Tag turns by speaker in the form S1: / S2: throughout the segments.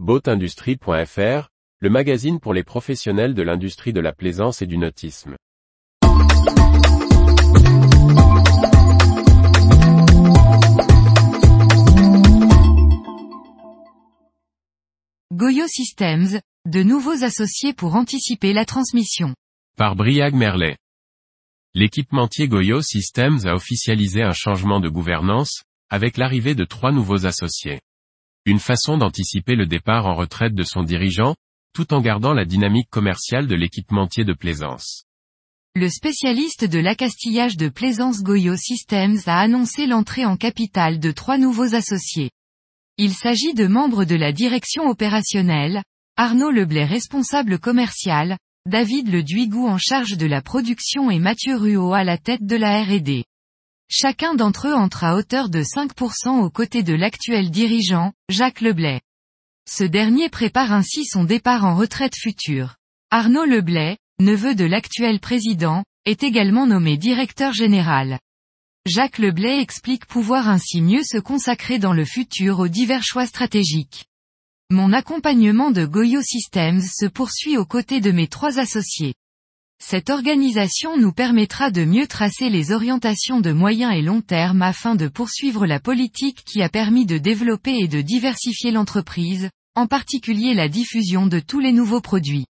S1: Boatindustrie.fr, le magazine pour les professionnels de l'industrie de la plaisance et du nautisme.
S2: Goyo Systems, de nouveaux associés pour anticiper la transmission.
S1: Par Briag Merlet. L'équipementier Goyo Systems a officialisé un changement de gouvernance, avec l'arrivée de trois nouveaux associés. Une façon d'anticiper le départ en retraite de son dirigeant, tout en gardant la dynamique commerciale de l'équipementier de plaisance.
S2: Le spécialiste de l'accastillage de plaisance Goyo Systems a annoncé l'entrée en capital de trois nouveaux associés. Il s'agit de membres de la direction opérationnelle, Arnaud Leblay responsable commercial, David Le Duigou en charge de la production et Mathieu Ruot à la tête de la R&D. Chacun d'entre eux entre à hauteur de 5% aux côtés de l'actuel dirigeant, Jacques Leblay. Ce dernier prépare ainsi son départ en retraite future. Arnaud Leblay, neveu de l'actuel président, est également nommé directeur général. Jacques Leblay explique pouvoir ainsi mieux se consacrer dans le futur aux divers choix stratégiques. Mon accompagnement de Goyo Systems se poursuit aux côtés de mes trois associés. Cette organisation nous permettra de mieux tracer les orientations de moyen et long terme afin de poursuivre la politique qui a permis de développer et de diversifier l'entreprise, en particulier la diffusion de tous les nouveaux produits.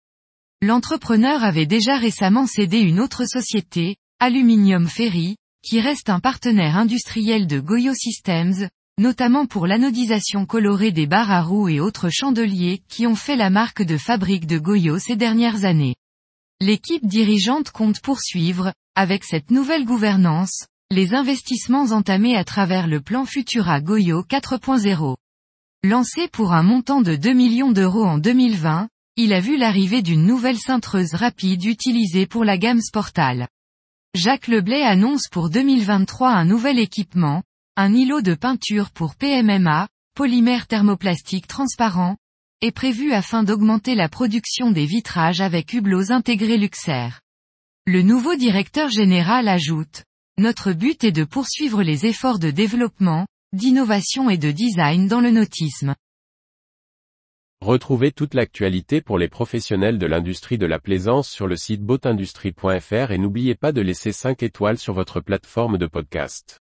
S2: L'entrepreneur avait déjà récemment cédé une autre société, Aluminium Ferry, qui reste un partenaire industriel de Goyo Systems, notamment pour l'anodisation colorée des barres à roues et autres chandeliers qui ont fait la marque de fabrique de Goyo ces dernières années. L'équipe dirigeante compte poursuivre, avec cette nouvelle gouvernance, les investissements entamés à travers le plan Futura Goyo 4.0. Lancé pour un montant de 2 millions d'euros en 2020, il a vu l'arrivée d'une nouvelle cintreuse rapide utilisée pour la gamme Sportal. Jacques Leblay annonce pour 2023 un nouvel équipement, un îlot de peinture pour PMMA, polymère thermoplastique transparent, est prévu afin d'augmenter la production des vitrages avec hublots intégrés Luxair. Le nouveau directeur général ajoute, Notre but est de poursuivre les efforts de développement, d'innovation et de design dans le nautisme.
S1: Retrouvez toute l'actualité pour les professionnels de l'industrie de la plaisance sur le site boatindustrie.fr et n'oubliez pas de laisser 5 étoiles sur votre plateforme de podcast.